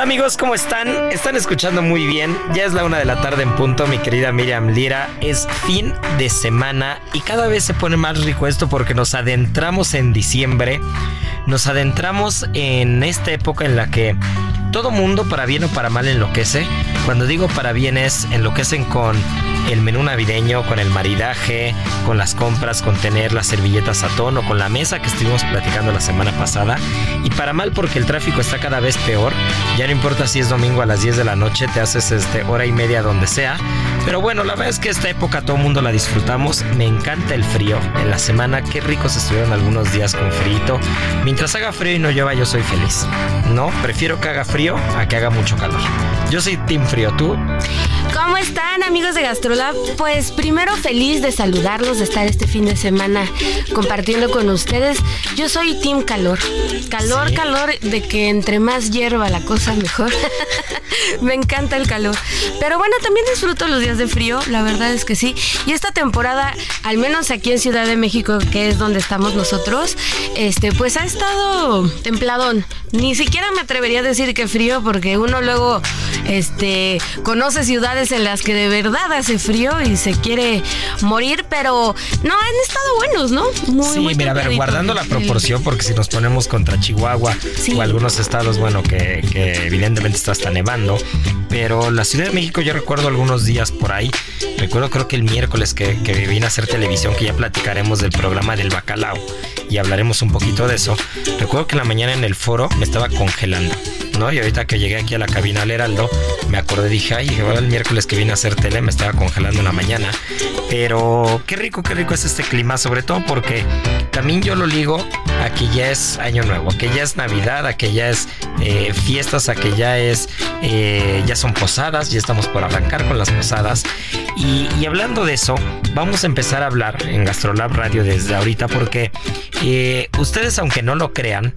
Hola amigos, ¿cómo están? Están escuchando muy bien. Ya es la una de la tarde en punto, mi querida Miriam Lira. Es fin de semana y cada vez se pone más rico esto porque nos adentramos en diciembre. Nos adentramos en esta época en la que todo mundo, para bien o para mal, enloquece. Cuando digo para bien es enloquecen con el menú navideño, con el maridaje, con las compras, con tener las servilletas a tono, con la mesa que estuvimos platicando la semana pasada. Y para mal porque el tráfico está cada vez peor. Ya no importa si es domingo a las 10 de la noche, te haces este, hora y media donde sea. Pero bueno, la verdad es que esta época todo el mundo la disfrutamos. Me encanta el frío. En la semana, qué ricos estuvieron algunos días con frío. Mientras haga frío y no llueva, yo soy feliz. No, prefiero que haga frío a que haga mucho calor. Yo soy Team Frío, ¿tú? ¿Cómo están amigos de GastroLab? Pues primero feliz de saludarlos, de estar este fin de semana compartiendo con ustedes. Yo soy Team Calor. Calor, calor, de que entre más hierba la cosa mejor. Me encanta el calor. Pero bueno, también disfruto los días de frío, la verdad es que sí. Y esta temporada, al menos aquí en Ciudad de México, que es donde estamos nosotros, este, pues ha estado templadón. Ni siquiera me atrevería a decir que frío, porque uno luego este, conoce ciudades en las que de verdad hace frío y se quiere morir, pero no, han estado buenos, ¿no? Muy, sí, mira, a ver, guardando la proporción, porque si nos ponemos contra Chihuahua o algunos estados, bueno, que, que evidentemente está hasta nevando, pero la Ciudad de México yo recuerdo algunos días por ahí, recuerdo creo que el miércoles que, que vine a hacer televisión, que ya platicaremos del programa del bacalao y hablaremos un poquito de eso, recuerdo que en la mañana en el foro me estaba congelando. ¿No? Y ahorita que llegué aquí a la cabina al Heraldo, me acordé, dije, ay, ahora el miércoles que vine a hacer tele me estaba congelando en la mañana. Pero qué rico, qué rico es este clima, sobre todo porque también yo lo ligo a que ya es Año Nuevo, a que ya es Navidad, a que ya es eh, fiestas, a que ya es, eh, ya son posadas, ya estamos por arrancar con las posadas. Y, hablando de eso, vamos a empezar a hablar en Gastrolab Radio desde ahorita porque eh, ustedes, aunque no lo crean,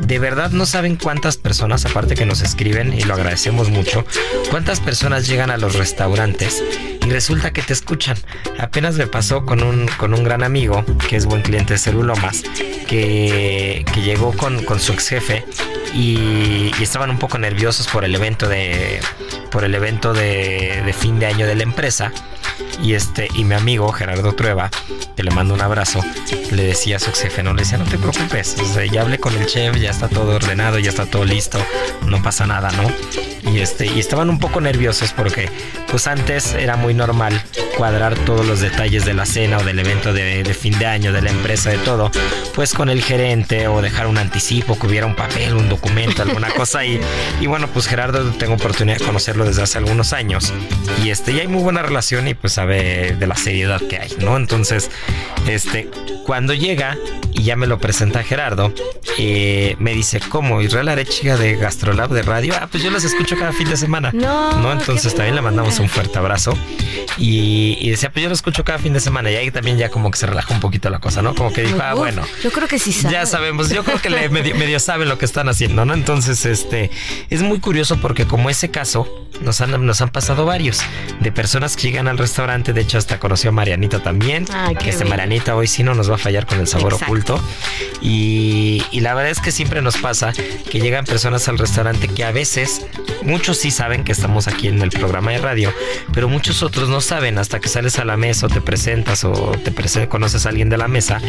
de verdad no saben cuántas personas, aparte que nos escriben y lo agradecemos mucho, cuántas personas llegan a los restaurantes y resulta que te escuchan. Apenas me pasó con un, con un gran amigo, que es buen cliente de Celulomas, que, que llegó con, con su ex jefe y, estaban un poco nerviosos por el evento de por el evento de, de fin de año de la empresa y este y mi amigo Gerardo Trueba que le mando un abrazo le decía a su ex jefe no le decía no te preocupes o sea, ya hablé con el chef ya está todo ordenado ya está todo listo no pasa nada no y este y estaban un poco nerviosos porque pues antes era muy normal cuadrar todos los detalles de la cena o del evento de, de fin de año de la empresa de todo pues con el gerente o dejar un anticipo que hubiera un papel un documento alguna cosa y, y bueno pues Gerardo tengo oportunidad de conocerlo desde hace algunos años. Y este ya hay muy buena relación y pues sabe de la seriedad que hay no entonces este cuando llega y ya me lo presenta Gerardo eh, me dice cómo Israel Arechiga de Gastrolab de radio ah pues yo las escucho cada fin de semana no, no entonces también le mandamos un fuerte abrazo. Y, y, decía pues yo lo escucho cada fin de semana. Y ahí también ya como que se relajó un poquito la cosa no como que dijo ah bueno yo creo que sí sabe. ya sabemos yo creo que le medio, medio saben lo que están haciendo no entonces este es muy curioso porque como ese caso nos han, nos han pasado varios de personas que llegan al restaurante. De hecho, hasta conoció a Marianita también. Que este. Marianita hoy sí no nos va a fallar con el sabor Exacto. alto. Y, y, la verdad es que siempre nos pasa que llegan personas al restaurante que a veces, muchos sí saben que estamos aquí en el programa de radio, pero muchos otros no saben hasta que sales a la mesa o te presentas o te conoces a alguien de la mesa.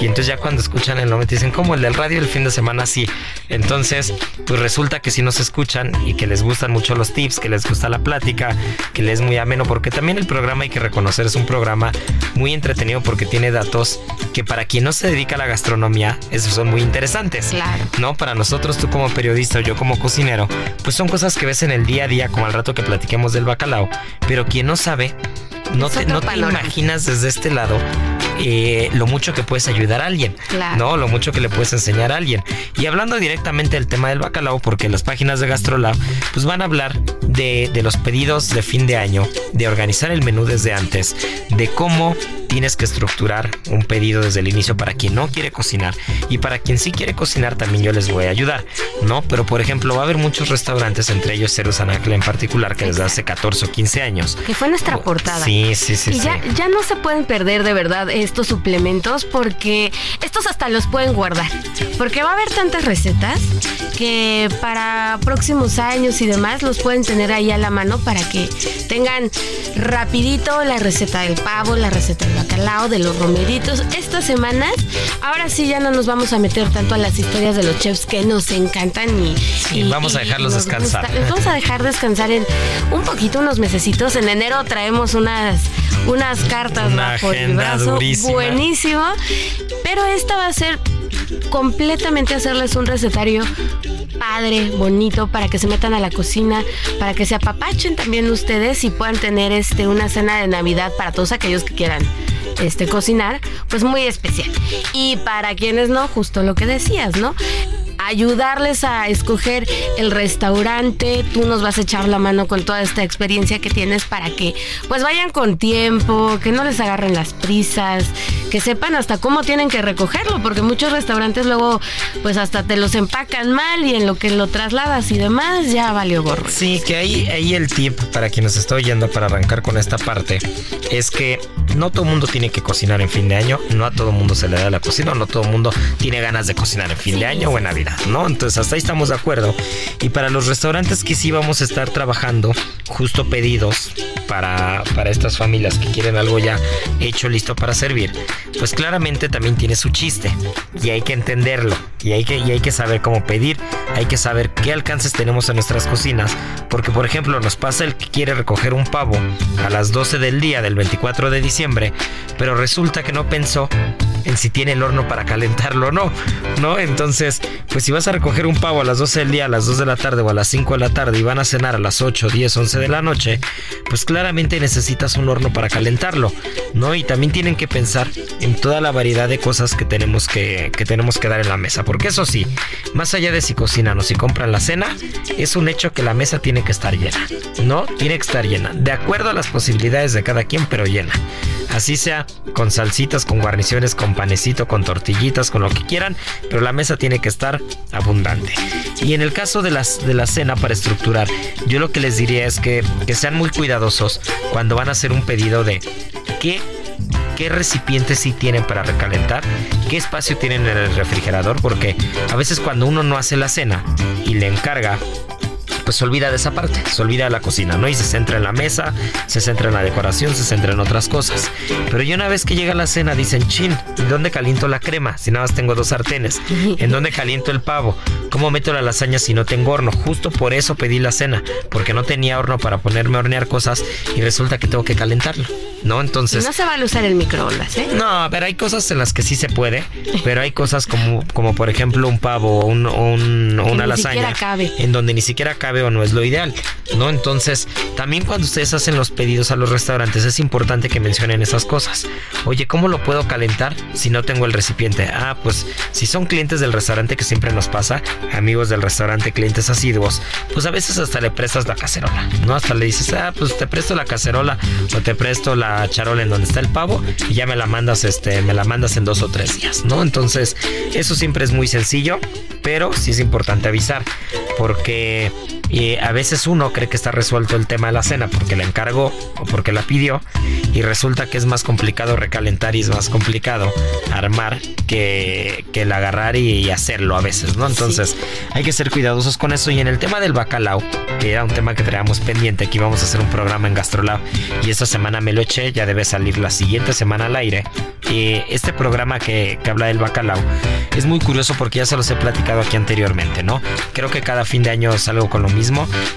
Y entonces ya cuando escuchan el nombre te dicen, como el del radio el fin de semana, sí. Entonces, pues resulta que si nos escuchan y que les gustan mucho los tips, que les gusta la plática, que les es muy ameno, porque también el programa hay que reconocer es un programa muy entretenido porque tiene datos que para quien no se dedica a la gastronomía, esos son muy interesantes. Claro. ¿No? Para nosotros, tú como periodista o yo como cocinero, pues son cosas que ves en el día a día, como al rato que platiquemos del bacalao. Pero quien no sabe, no te, no te imaginas desde este lado eh, lo mucho que puedes ayudar a alguien, ¿no? Lo mucho que le puedes enseñar a alguien. Y hablando directamente del tema del bacalao, porque las páginas de GastroLab, pues van a hablar de, de los pedidos de fin de año, de organizar el menú desde antes, de cómo tienes que estructurar un pedido desde el inicio para quien no quiere cocinar y para quien sí quiere cocinar también yo les voy a ayudar, ¿no? Pero por ejemplo va a haber muchos restaurantes, entre ellos Ceru Sanacle en particular, que desde hace 14 o 15 años. Que fue nuestra portada. Sí, sí, sí. Y Ya, ya no se pueden perder de verdad estos suplementos porque estos hasta los pueden guardar. Porque va a haber tantas recetas que para próximos años y demás los pueden tener ahí a la mano para que tengan rapidito la receta del pavo, la receta del bacalao, de los romeritos. Estas semanas, ahora sí ya no nos vamos a meter tanto a las historias de los chefs que nos encantan y, vamos a dejarlos descansar. Les vamos a dejar descansar en un poquito, unos mesecitos. En enero traemos unas, unas cartas Una bajo el brazo. Buenísimo. Pero esta va a ser completamente hacerles un recetario padre, bonito, para que se metan a la cocina, para que se apapachen también ustedes y puedan tener este una cena de Navidad para todos aquellos que quieran este cocinar, pues muy especial. Y para quienes no, justo lo que decías, ¿no? Ayudarles a escoger el restaurante. Tú nos vas a echar la mano con toda esta experiencia que tienes para que pues vayan con tiempo, que no les agarren las prisas, que sepan hasta cómo tienen que recogerlo, porque muchos restaurantes luego pues hasta te los empacan mal y en lo que lo trasladas y demás ya valió gorro. Sí, que ahí, ahí el tip para quien nos está oyendo para arrancar con esta parte es que no todo el mundo tiene que cocinar en fin de año, no a todo el mundo se le da la cocina, no todo el mundo tiene ganas de cocinar en fin de año o en Navidad. ¿No? Entonces hasta ahí estamos de acuerdo. Y para los restaurantes que sí vamos a estar trabajando, justo pedidos para, para estas familias que quieren algo ya hecho, listo para servir, pues claramente también tiene su chiste y hay que entenderlo y hay que, y hay que saber cómo pedir, hay que saber qué alcances tenemos en nuestras cocinas, porque por ejemplo nos pasa el que quiere recoger un pavo a las 12 del día del 24 de diciembre, pero resulta que no pensó en si tiene el horno para calentarlo o no, ¿no? Entonces, pues si vas a recoger un pavo a las 12 del día, a las 2 de la tarde o a las 5 de la tarde y van a cenar a las 8, 10, 11 de la noche, pues claramente necesitas un horno para calentarlo, ¿no? Y también tienen que pensar en toda la variedad de cosas que tenemos que, que tenemos que dar en la mesa, porque eso sí, más allá de si cocinan o si compran la cena, es un hecho que la mesa tiene que estar llena, ¿no? Tiene que estar llena, de acuerdo a las posibilidades de cada quien, pero llena. Así sea con salsitas, con guarniciones, con panecito, con tortillitas, con lo que quieran, pero la mesa tiene que estar abundante. Y en el caso de, las, de la cena para estructurar, yo lo que les diría es que, que sean muy cuidadosos cuando van a hacer un pedido de qué qué recipientes sí tienen para recalentar, qué espacio tienen en el refrigerador, porque a veces cuando uno no hace la cena y le encarga pues se olvida de esa parte, se olvida de la cocina, ¿no? Y se centra en la mesa, se centra en la decoración, se centra en otras cosas. Pero ya una vez que llega la cena dicen, chin, ¿y dónde caliento la crema? Si nada más tengo dos sartenes. ¿En dónde caliento el pavo? ¿Cómo meto la lasaña si no tengo horno? Justo por eso pedí la cena, porque no tenía horno para ponerme a hornear cosas y resulta que tengo que calentarlo, ¿no? Entonces... no se va a usar el microondas, ¿eh? No, a ver, hay cosas en las que sí se puede, pero hay cosas como, como por ejemplo un pavo o un, un, una lasaña. Cabe. En donde ni siquiera cabe o no es lo ideal, ¿no? Entonces, también cuando ustedes hacen los pedidos a los restaurantes es importante que mencionen esas cosas. Oye, ¿cómo lo puedo calentar si no tengo el recipiente? Ah, pues si son clientes del restaurante que siempre nos pasa, amigos del restaurante, clientes asiduos, pues a veces hasta le prestas la cacerola, ¿no? Hasta le dices, ah, pues te presto la cacerola o te presto la charola en donde está el pavo y ya me la mandas, este, me la mandas en dos o tres días, ¿no? Entonces, eso siempre es muy sencillo, pero sí es importante avisar porque Y a veces uno cree que está resuelto el tema de la cena porque la encargó o porque la pidió y resulta que es más complicado recalentar y es más complicado armar que, que el agarrar y, hacerlo a veces, ¿no? Entonces hay que ser cuidadosos con eso. Y en el tema del bacalao, que era un tema que traíamos pendiente, que íbamos a hacer un programa en Gastrolab y esta semana me lo eché, ya debe salir la siguiente semana al aire. Y este programa que, que habla del bacalao es muy curioso porque ya se los he platicado aquí anteriormente, ¿no? Creo que cada fin de año salgo con lo mismo,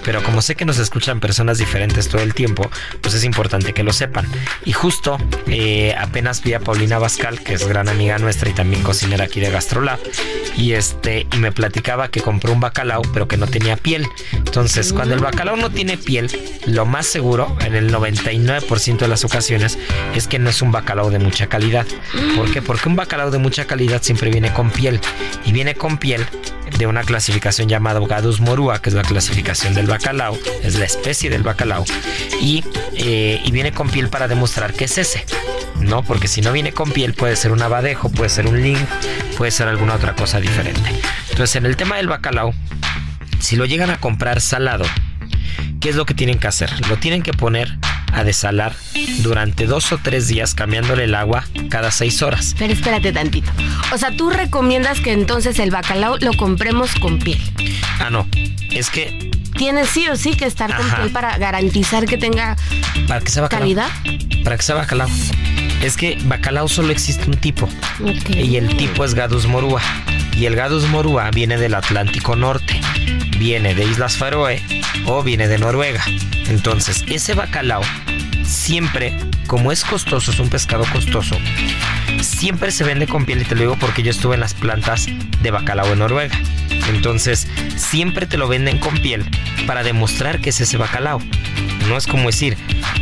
pero como sé que nos escuchan personas diferentes todo el tiempo, pues es importante que lo sepan. Y justo eh, apenas vi a Paulina Bascal, que es gran amiga nuestra y también cocinera aquí de Gastrolab, y este y me platicaba que compró un bacalao, pero que no tenía piel. Entonces, cuando el bacalao no tiene piel, lo más seguro, en el 99% de las ocasiones, es que no es un bacalao de mucha calidad. ¿Por qué? Porque un bacalao de mucha calidad siempre viene con piel y viene con piel de una clasificación llamada Gadus morua, que es la clasificación del bacalao, es la especie del bacalao, y, eh, y viene con piel para demostrar que es ese. ¿no? Porque si no viene con piel puede ser un abadejo, puede ser un link, puede ser alguna otra cosa diferente. Entonces en el tema del bacalao, si lo llegan a comprar salado, ¿qué es lo que tienen que hacer? Lo tienen que poner a desalar durante dos o tres días cambiándole el agua cada seis horas. Pero espérate tantito. O sea, tú recomiendas que entonces el bacalao lo compremos con piel. Ah, no. Es que tiene sí o sí que estar con piel para garantizar que tenga para que sea calidad. Para que sea bacalao. Es que bacalao solo existe un tipo. Y el tipo es Gadus morua. Y el Gadus morua viene del Atlántico Norte. Viene de Islas Faroe o viene de Noruega. Entonces, ese bacalao siempre, como es costoso, es un pescado costoso, siempre se vende con piel y te lo digo porque yo estuve en las plantas de bacalao en Noruega. Entonces, siempre te lo venden con piel para demostrar que es ese bacalao. No es como decir,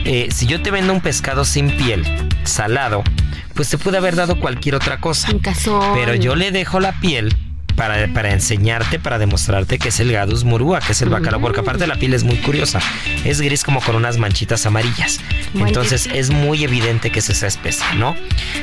eh, si yo te vendo un pescado sin piel, salado, pues te puede haber dado cualquier otra cosa. Pero yo le dejo la piel para, para, enseñarte, para demostrarte que es el Gadus murúa, que es el bacalao, porque aparte la piel es muy curiosa. Es gris como con unas manchitas amarillas. Entonces es muy evidente que es esa especie, ¿no?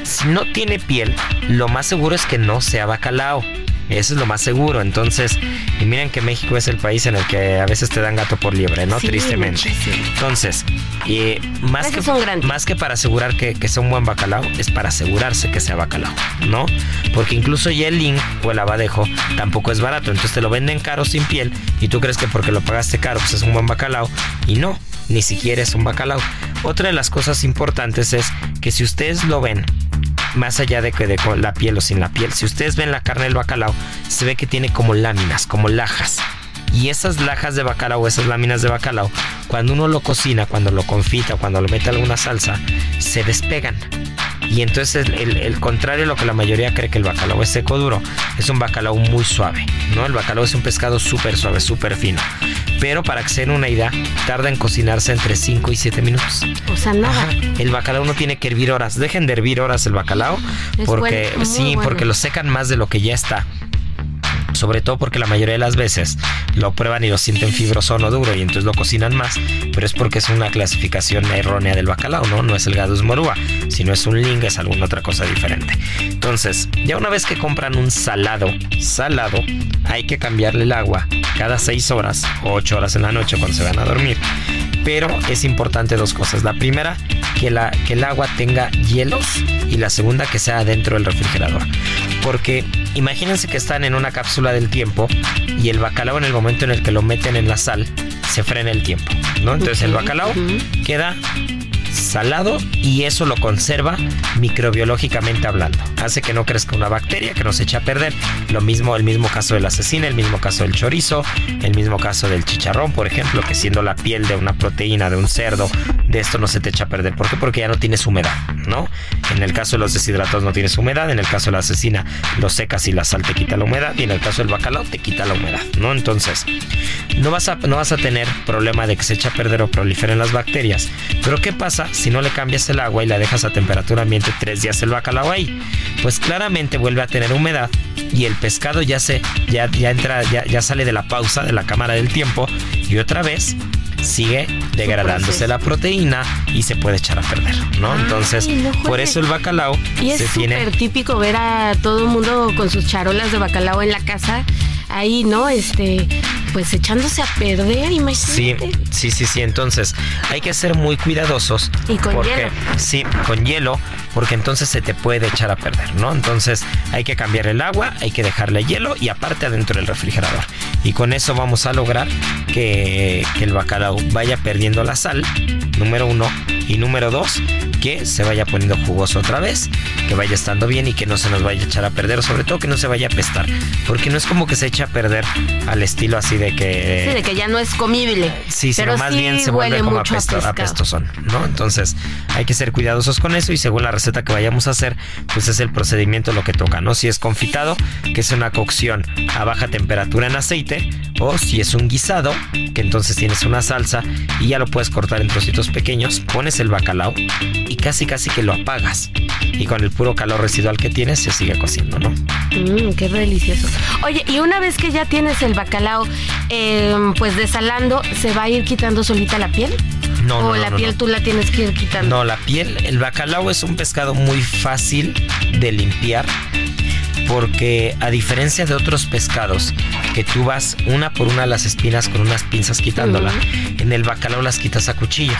Si no tiene piel, lo más seguro es que no sea bacalao. Eso es lo más seguro. Entonces, y miren que México es el país en el que a veces te dan gato por liebre, ¿no? Tristemente. Entonces, y más, que, más que para asegurar que, que, sea un buen bacalao, es para asegurarse que sea bacalao, ¿no? Porque incluso ya el link o el abadejo tampoco es barato. Entonces te lo venden caro sin piel y tú crees que porque lo pagaste caro, pues es un buen bacalao. Y no, ni siquiera es un bacalao. Otra de las cosas importantes es que si ustedes lo ven más allá de que de la piel o sin la piel, si ustedes ven la carne del bacalao, se ve que tiene como láminas, como lajas. Y esas lajas de bacalao, esas láminas de bacalao, cuando uno lo cocina, cuando lo confita, cuando lo mete alguna salsa, se despegan. Y entonces el, contrario a lo que la mayoría cree que el bacalao es seco duro, es un bacalao muy suave, ¿no? El bacalao es un pescado súper suave, súper fino. Pero para que se den una idea, tarda en cocinarse entre 5 y 7 minutos. O sea, nada. El bacalao no tiene que hervir horas. Dejen de hervir horas el bacalao. porque sí, porque lo secan más de lo que ya está sobre todo porque la mayoría de las veces lo prueban y lo sienten fibroso o duro y entonces lo cocinan más, pero es porque es una clasificación errónea del bacalao, ¿no? No es el gadus morúa, sino es un ling, es alguna otra cosa diferente. Entonces, ya una vez que compran un salado, salado, hay que cambiarle el agua cada 6 horas o 8 horas en la noche cuando se van a dormir. Pero es importante dos cosas. La primera, que, la, que el agua tenga hielos y la segunda, que sea dentro del refrigerador. Porque imagínense que están en una cápsula del tiempo y el bacalao en el momento en el que lo meten en la sal se frena el tiempo, ¿no? Entonces el bacalao queda salado y eso lo conserva microbiológicamente hablando. Hace que no crezca una bacteria que nos echa a perder. Lo mismo, el mismo caso de la cecina, el mismo caso del chorizo, el mismo caso del chicharrón, por ejemplo, que siendo la piel de una proteína de un cerdo, de esto no se te echa a perder. ¿Por qué? Porque ya no tienes humedad, ¿no? En el caso de los deshidratados no tienes humedad, en el caso de la cecina lo secas y la sal te quita la humedad y en el caso del bacalao te quita la humedad, ¿no? Entonces, no vas a, no vas a tener problema de que se echa a perder o proliferen las bacterias. Pero ¿qué pasa si no le cambias el agua y la dejas a temperatura ambiente tres días el bacalao ahí? Pues claramente vuelve a tener humedad y el pescado ya se ya, ya entra ya, ya sale de la pausa de la cámara del tiempo y otra vez sigue degradándose la proteína y se puede echar a perder, ¿no? Entonces, por eso el bacalao y es súper típico ver a todo el mundo con sus charolas de bacalao en la casa ahí, ¿no? Este, pues echándose a perder, imagínate. Sí, sí, sí, sí. Entonces hay que ser muy cuidadosos. Y con porque, hielo. Sí, con hielo, porque entonces se te puede echar a perder, ¿no? Entonces hay que cambiar el agua, hay que dejarle hielo y aparte adentro del refrigerador. Y con eso vamos a lograr que, que el bacalao vaya perdiendo la sal, número uno. Y número dos, que se vaya poniendo jugoso otra vez, que vaya estando bien y que no se nos vaya a echar a perder, sobre todo que no se vaya a pestar, porque no es como que se eche a perder al estilo así de que... Sí, de que ya no es comible. Sí, sino pero más sí bien se vuelve como apesto- apestosón, ¿no? Entonces hay que ser cuidadosos con eso y según la receta que vayamos a hacer, pues es el procedimiento lo que toca, ¿no? Si es confitado, que es una cocción a baja temperatura en aceite, o si es un guisado, que entonces tienes una salsa y ya lo puedes cortar en trocitos pequeños, pones el bacalao y casi casi que lo apagas. Y con el puro calor residual que tienes se sigue cociendo, ¿no? Mmm, qué delicioso. Oye, y una vez que ya tienes el bacalao, eh, pues desalando, ¿se va a ir quitando solita la piel? No, ¿O no, la no, piel tú la tienes que ir quitando? No, la piel, el bacalao es un pescado muy fácil de limpiar porque a diferencia de otros pescados que tú vas una por una las espinas con unas pinzas quitándola, en el bacalao las quitas a cuchillo.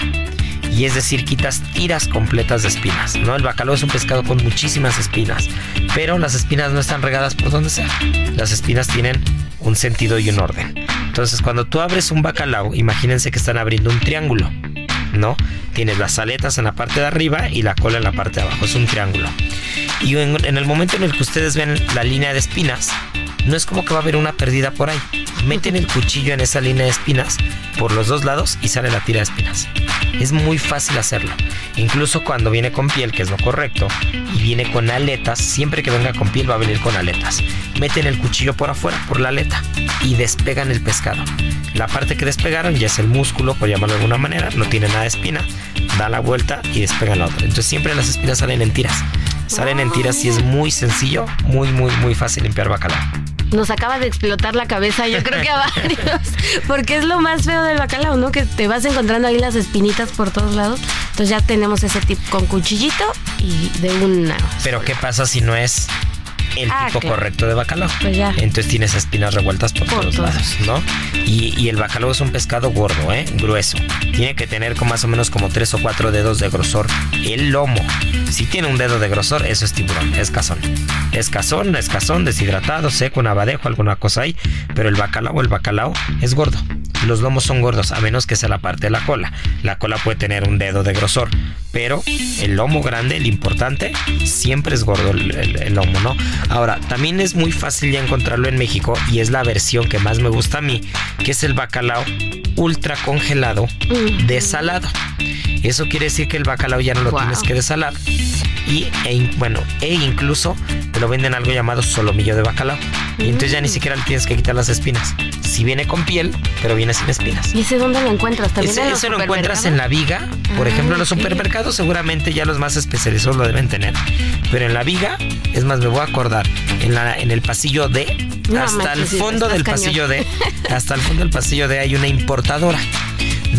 Y es decir, quitas tiras completas de espinas, ¿no? El bacalao es un pescado con muchísimas espinas, pero las espinas no están regadas por donde sea. Las espinas tienen un sentido y un orden. Entonces, cuando tú abres un bacalao, imagínense que están abriendo un triángulo. ¿no? Tienes las aletas en la parte de arriba y la cola en la parte de abajo, es un triángulo. Y en, en el momento en el que ustedes ven la línea de espinas, no es como que va a haber una perdida por ahí. Meten el cuchillo en esa línea de espinas por los dos lados y sale la tira de espinas. Es muy fácil hacerlo. Incluso cuando viene con piel, que es lo correcto, y viene con aletas, siempre que venga con piel va a venir con aletas. Meten el cuchillo por afuera, por la aleta, y despegan el pescado. La parte que despegaron ya es el músculo, por llamarlo de alguna manera, no tiene nada de espina, da la vuelta y despegan la otra. Entonces siempre las espinas salen en tiras. Salen en tiras y es muy sencillo, muy, muy, muy fácil limpiar bacalao. Nos acaba de explotar la cabeza, yo creo que a varios. Porque es lo más feo del bacalao, ¿no? Que te vas encontrando ahí las espinitas por todos lados. Entonces ya tenemos ese tip con cuchillito y de una. Pero ¿qué pasa si no es el Ah, tipo claro. correcto de bacalao? Pues ya. Entonces tienes espinas revueltas por, Por todos todos. lados, ¿no? Y, y el bacalao es un pescado gordo, ¿eh? Grueso. Tiene que tener con más o menos como tres o cuatro dedos de grosor. El lomo. Si tiene un dedo de grosor, eso es tiburón, es cazón. Es cazón, es cazón, deshidratado, seco, un abadejo, alguna cosa ahí. Pero el bacalao, el bacalao es gordo. Los lomos son gordos, a menos que sea la parte de la cola. La cola puede tener un dedo de grosor, pero el lomo grande, el importante, siempre es gordo el, el- el lomo, ¿no? Ahora, también es muy fácil ya encontrarlo en México y es la versión que más me gusta a mí, que es el bacalao ultra congelado desalado. Eso quiere decir que el bacalao ya no lo Wow. tienes que desalar. Y, e, bueno, e incluso te lo venden algo llamado solomillo de bacalao. Y entonces ya ni siquiera le tienes que quitar las espinas. Si viene con piel, pero viene sin espinas. ¿Y ese dónde lo encuentras? ¿También Ese, en lo encuentras en la viga. Por Ah, ejemplo, en los supermercados seguramente ya los más especializados lo deben tener. Pero en la viga, es más, me voy a acordar, en, la, en el pasillo D, No hasta el fondo del cañón. pasillo D, hasta el fondo del pasillo D hay una importadora.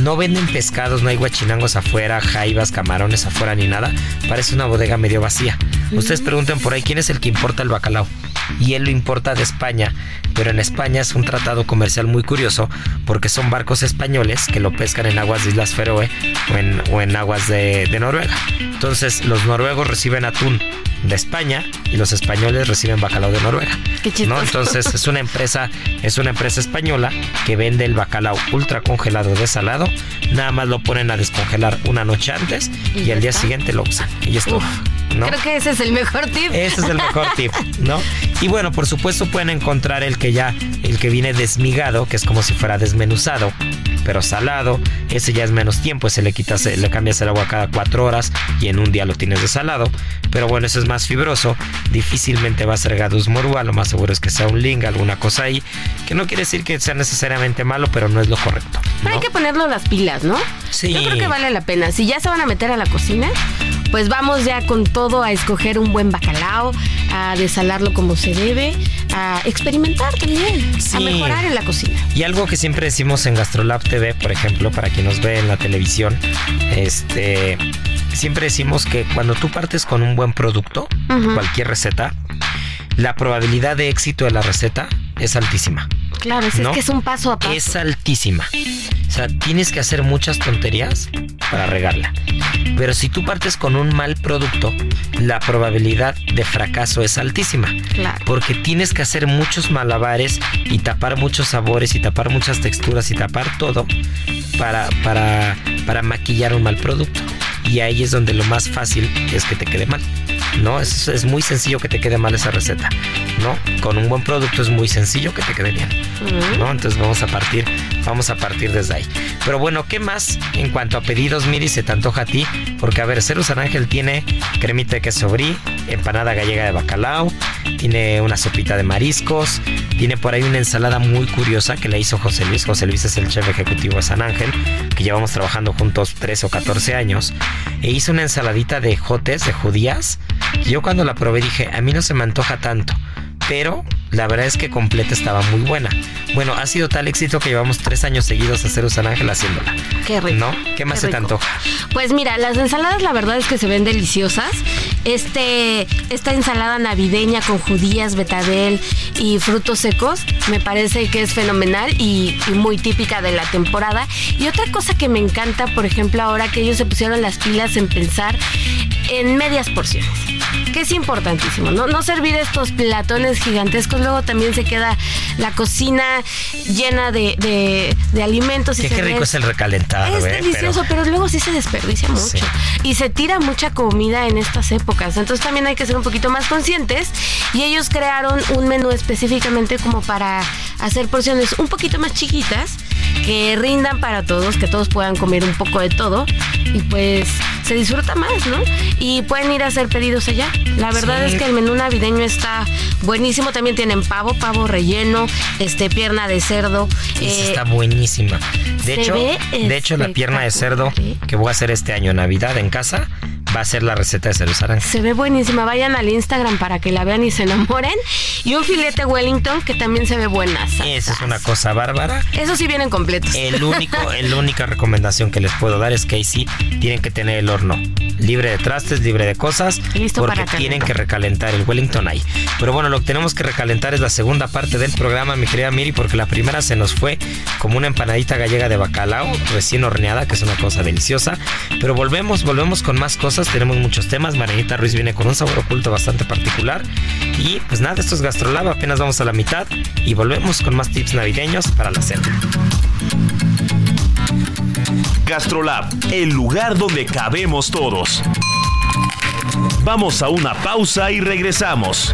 No venden pescados, no hay guachinangos afuera, jaivas, camarones afuera ni nada. Parece una bodega medio vacía. Ustedes pregunten por ahí quién es el que importa el bacalao. Y él lo importa de España, pero en España es un tratado comercial muy curioso porque son barcos españoles que lo pescan en aguas de Islas Feroe o en, o en aguas de, de Noruega. Entonces los noruegos reciben atún de España y los españoles reciben bacalao de Noruega. Qué. ¿no? Entonces es una empresa, es una empresa española que vende el bacalao ultra congelado desalado. Nada más lo ponen a descongelar una noche antes ¿Y y, al día está? siguiente lo usan. Y ya ¿no? Creo que ese es el mejor tip. Ese es el mejor tip, ¿no? Y bueno, por supuesto pueden encontrar el que ya, el que viene desmigado, que es como si fuera desmenuzado, pero salado. Ese ya es menos tiempo, ese le quitas, le cambias el agua cada cuatro horas y en un día lo tienes desalado. Pero bueno, ese es más fibroso, difícilmente va a ser gadus morua, lo más seguro es que sea un ling, alguna cosa ahí, que no quiere decir que sea necesariamente malo, pero no es lo correcto. Hay que ponerlo las pilas, ¿no? Sí. Yo creo que vale la pena. Si ya se van a meter a la cocina, pues vamos ya con todo a escoger un buen bacalao, a desalarlo como se debe, a experimentar también, Sí. a mejorar en la cocina. Y algo que siempre decimos en Gastrolab TV, por ejemplo, para quien nos ve en la televisión, este, siempre decimos que cuando tú partes con un buen producto, cualquier receta, la probabilidad de éxito de la receta es altísima. Claro, es, que es un paso a paso. Es altísima. O sea, tienes que hacer muchas tonterías para regarla. Pero si tú partes con un mal producto, la probabilidad de fracaso es altísima. Claro. Porque tienes que hacer muchos malabares y tapar muchos sabores y tapar muchas texturas y tapar todo para, para, para maquillar un mal producto. Y ahí es donde lo más fácil es que te quede mal. ¿No? Es, es, muy sencillo que te quede mal esa receta, ¿no? Con un buen producto es muy sencillo que te quede bien, ¿no? Entonces vamos a partir, vamos a partir desde ahí. Pero bueno, ¿qué más en cuanto a pedidos, Miri, se te antoja a ti? Porque a ver, Cero San Ángel tiene cremita de queso brie, empanada gallega de bacalao, tiene una sopita de mariscos, tiene por ahí una ensalada muy curiosa que la hizo José Luis. José Luis es el chef ejecutivo de San Ángel, que llevamos trabajando juntos 3 o 14 años, e hizo una ensaladita de jotes, de judías, yo cuando la probé dije, a mí no se me antoja tanto, pero la verdad es que completa estaba muy buena. Bueno, ha sido tal éxito que llevamos tres años seguidos a hacer San Ángel haciéndola. Qué rico. ¿No? ¿Qué más se te antoja? Pues mira, las ensaladas la verdad es que se ven deliciosas. Este, esta ensalada navideña con judías, betabel y frutos secos me parece que es fenomenal y, y muy típica de la temporada. Y otra cosa que me encanta, por ejemplo, ahora que ellos se pusieron las pilas en pensar en medias porciones que es importantísimo, ¿no? No servir estos platones gigantescos, luego también se queda la cocina llena de, de, alimentos. y qué rico es el recalentado. Es ¿eh? delicioso, pero... luego sí se desperdicia mucho. Y se tira mucha comida en estas épocas. Entonces también hay que ser un poquito más conscientes. Y ellos crearon un menú específicamente como para hacer porciones un poquito más chiquitas que rindan para todos, que todos puedan comer un poco de todo y pues se disfruta más, ¿no? Y pueden ir a hacer pedidos allá. La verdad es que el menú navideño está buenísimo. También tienen pavo, pavo relleno, este pierna de cerdo. Eh, está buenísima. De hecho, de hecho la pierna de cerdo que voy a hacer este año Navidad en casa va a ser la receta de cerdo Se ve buenísima. Vayan al Instagram para que la vean y se enamoren. Y un filete Wellington que también se ve buena. Esa es una cosa bárbara. Eso sí vienen completos. El único, la única recomendación que les puedo dar es que ahí sí tienen que tener el horno libre de trastes, libre de cosas. Listo porque tienen que recalentar el Wellington ahí. Pero bueno, lo que tenemos que recalentar es la segunda parte del programa, mi querida Miri, porque la primera se nos fue como una empanadita gallega de bacalao recién horneada, que es una cosa deliciosa. Pero volvemos, volvemos con más cosas tenemos muchos temas. Marianita Ruiz viene con un sabor oculto bastante particular. Y pues nada, esto es Gastrolab, apenas vamos a la mitad y volvemos con más tips navideños para la cena. Gastrolab, el lugar donde cabemos todos. Vamos a una pausa y regresamos.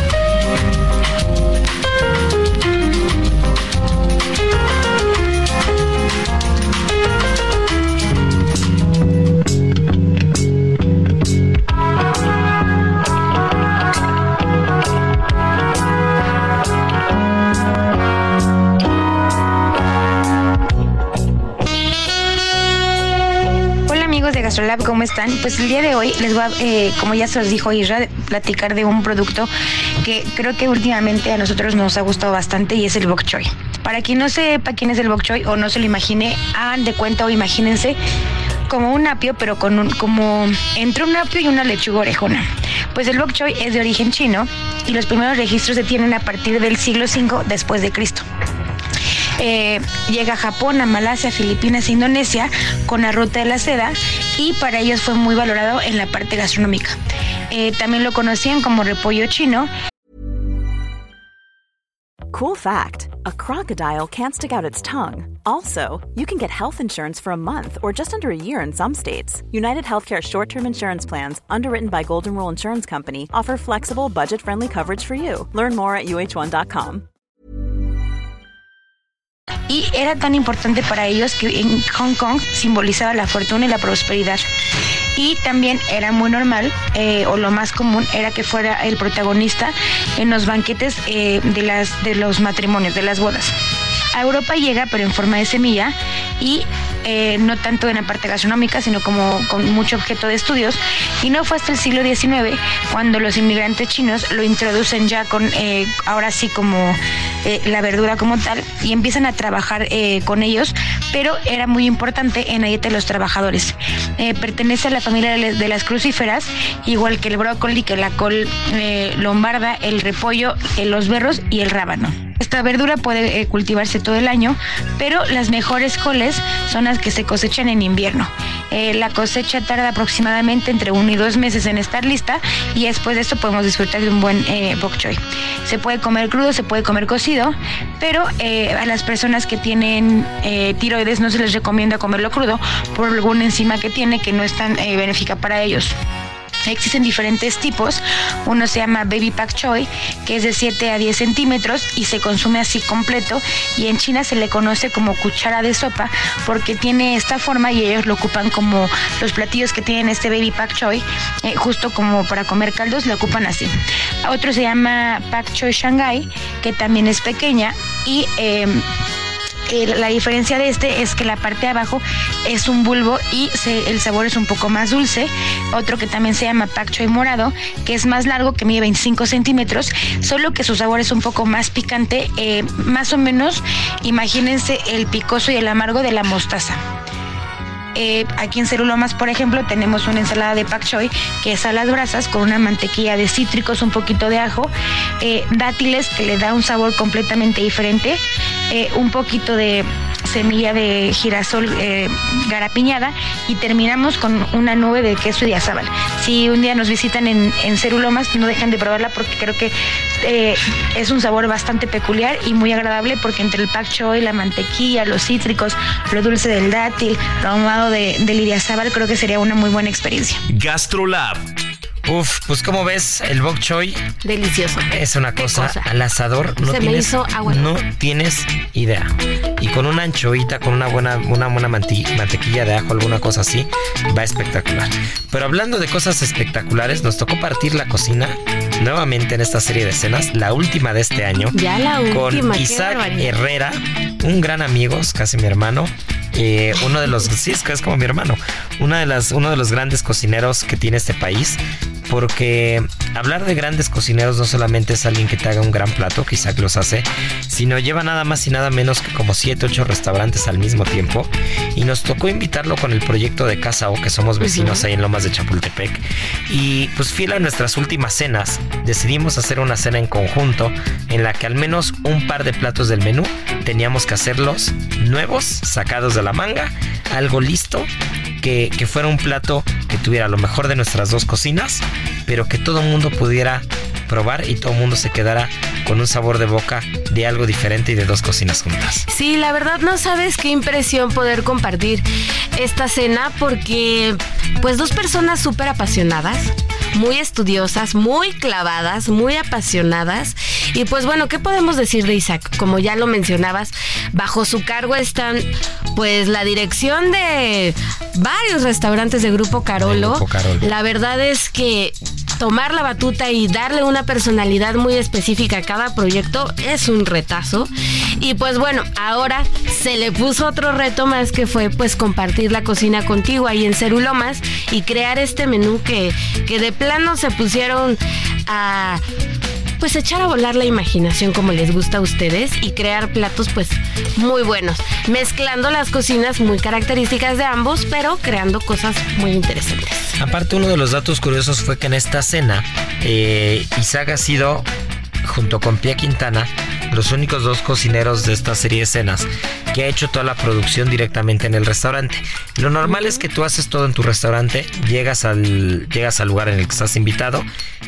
Gastrolab, ¿cómo están? Pues el día de hoy les voy a, eh, como ya se os dijo Isra, platicar de un producto que creo que últimamente a nosotros nos ha gustado bastante y es el bok choy. Para quien no sepa quién es el bok choy o no se lo imagine, hagan de cuenta o imagínense como un apio, pero con un, como entre un apio y una lechuga orejona. Pues el bok choy es de origen chino y los primeros registros se tienen a partir del siglo V después de Cristo. Eh, llega a Japón, a Malasia, Filipinas e Indonesia con la ruta de la seda y para ellos fue muy valorado en la parte gastronómica. Eh, también lo conocían como repollo chino. Cool fact a crocodile can't stick out its tongue. Also, you can get health insurance for a month or just under a year in some states. United Healthcare short term insurance plans, underwritten by Golden Rule Insurance Company, offer flexible, budget friendly coverage for you. Learn more at uh1.com. y era tan importante para ellos que en Hong Kong simbolizaba la fortuna y la prosperidad. y también era muy normal eh, o lo más común era que fuera el protagonista en los banquetes eh, de, las, de los matrimonios, de las bodas. A Europa llega, pero en forma de semilla, y eh, no tanto en la parte gastronómica, sino como con mucho objeto de estudios. Y no fue hasta el siglo XIX cuando los inmigrantes chinos lo introducen ya con, ahora sí como eh, la verdura como tal, y empiezan a trabajar con ellos, pero era muy importante en la dieta de los trabajadores. pertenece a la familia de las crucíferas, igual que el brócoli, que la col lombarda, el repollo, los berros y el rábano. Esta verdura puede cultivarse todo el año, pero las mejores coles son las que se cosechan en invierno. Eh, la cosecha tarda aproximadamente entre uno y dos meses en estar lista y después de esto podemos disfrutar de un buen eh, bok choy. Se puede comer crudo, se puede comer cocido, pero eh, a las personas que tienen eh, tiroides no se les recomienda comerlo crudo por alguna enzima que tiene que no es tan benéfica para ellos. Existen diferentes tipos. Uno se llama Baby Pak Choi, que es de 7 a 10 centímetros y se consume así completo. Y en China se le conoce como cuchara de sopa porque tiene esta forma y ellos lo ocupan como los platillos que tienen este Baby Pak Choi, eh, justo como para comer caldos, lo ocupan así. Otro se llama Pak Choi Shanghai, que también es pequeña y... La diferencia de este es que la parte de abajo es un bulbo y el sabor es un poco más dulce. Otro que también se llama Pak Choi morado, que es más largo, que mide 25 centímetros, solo que su sabor es un poco más picante, eh, más o menos, imagínense el picoso y el amargo de la mostaza. Eh, aquí en Cerulomas, por ejemplo, tenemos una ensalada de pak choi que es a las brasas con una mantequilla de cítricos, un poquito de ajo, eh, dátiles que le da un sabor completamente diferente, eh, un poquito de semilla de girasol eh, garapiñada y terminamos con una nube de queso y azábal. Si un día nos visitan en, en Cerulomas, no dejen de probarla porque creo que eh, es un sabor bastante peculiar y muy agradable porque entre el pak choy, la mantequilla, los cítricos, lo dulce del dátil, lo ahumado de, del iriazábal, creo que sería una muy buena experiencia. GastroLab Uf, pues como ves, el bok choy. Delicioso. Es una cosa, al asador. No tienes, No tienes idea. Y con una anchoita, con una buena, una buena mantequilla de ajo, alguna cosa así, va espectacular. Pero hablando de cosas espectaculares, nos tocó partir la cocina nuevamente en esta serie de escenas, la última de este año. Ya la última. Con Isaac Herrera, un gran amigo, casi mi hermano. Eh, uno de los, sí, es, es como mi hermano, una de las, uno de los grandes cocineros que tiene este país porque hablar de grandes cocineros no solamente es alguien que te haga un gran plato, quizá que los hace, sino lleva nada más y nada menos que como 7, 8 restaurantes al mismo tiempo. Y nos tocó invitarlo con el proyecto de Casa O, que somos vecinos ahí en Lomas de Chapultepec. Y pues fiel a nuestras últimas cenas, decidimos hacer una cena en conjunto en la que al menos un par de platos del menú teníamos que hacerlos nuevos, sacados de la manga, algo listo que, fuera un plato que tuviera lo mejor de nuestras dos cocinas, pero que todo el mundo pudiera probar y todo el mundo se quedara con un sabor de boca de algo diferente y de dos cocinas juntas. Sí, la verdad no sabes qué impresión poder compartir esta cena porque pues dos personas súper apasionadas, muy estudiosas, muy clavadas, muy apasionadas. Y pues bueno, ¿qué podemos decir de Isaac? Como ya lo mencionabas, bajo su cargo están pues la dirección de varios restaurantes de Grupo Carolo. Grupo Carolo. La verdad es que tomar la batuta y darle una personalidad muy específica a cada proyecto es un retazo. Y pues bueno, ahora se le puso otro reto más que fue pues compartir la cocina contigo ahí en Cerulomas y crear este menú que, que de plano se pusieron a pues echar a volar la imaginación como les gusta a ustedes y crear platos pues muy buenos, mezclando las cocinas muy características de ambos, pero creando cosas muy interesantes. Aparte uno de los datos curiosos fue que en esta cena eh, Isaac ha sido junto con Pia Quintana los únicos dos cocineros de esta serie de escenas que ha hecho toda la producción directamente en el restaurante. Lo normal es que tú haces todo en tu restaurante, llegas al, llegas al lugar en el que estás invitado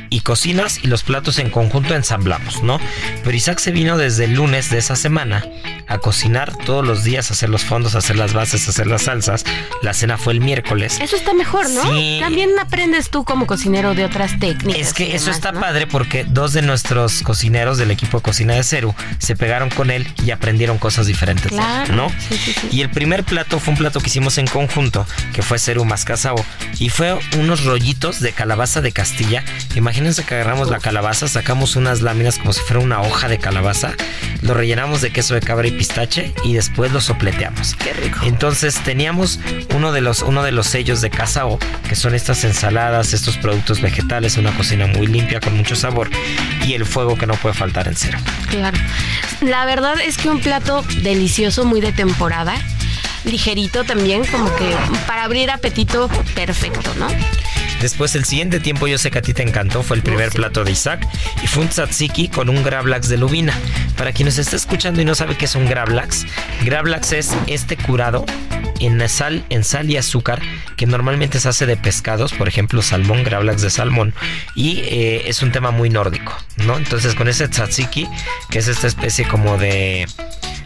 y cocinas y los platos en conjunto ensamblamos, ¿no? Pero Isaac se vino desde el lunes de esa semana a cocinar todos los días, hacer los fondos, hacer las bases, hacer las salsas. La cena fue el miércoles. Eso está mejor, ¿no? Sí. También aprendes tú como cocinero de otras técnicas. Es que eso está padre porque dos de nuestros cocineros del equipo de cocina de Ceru se pegaron con él y aprendieron cosas diferentes, ¿no? Y el primer plato fue un plato que hicimos en conjunto, que fue Ceru más Casao, y fue unos rollitos de calabaza de Castilla. Imagínense que agarramos la calabaza, sacamos unas láminas como si fuera una hoja de calabaza, lo rellenamos de queso de cabra y pistache y después lo sopleteamos. Qué rico. Entonces teníamos uno de los, uno de los sellos de Casao, que son estas ensaladas, estos productos vegetales, una cocina muy limpia con mucho sabor y el fuego que no puede faltar en cero. Claro. La verdad es que un plato delicioso, muy de temporada, ligerito también, como que para abrir apetito perfecto, ¿no? Después el siguiente tiempo yo sé que a ti te encantó, fue el primer plato de Isaac y fue un tzatziki con un gravlax de lubina. Para quien nos está escuchando y no sabe qué es un gravlax, gravlax es este curado en sal, en sal y azúcar que normalmente se hace de pescados, por ejemplo salmón, gravlax de salmón y eh, es un tema muy nórdico, ¿no? Entonces con ese tzatziki, que es esta especie como de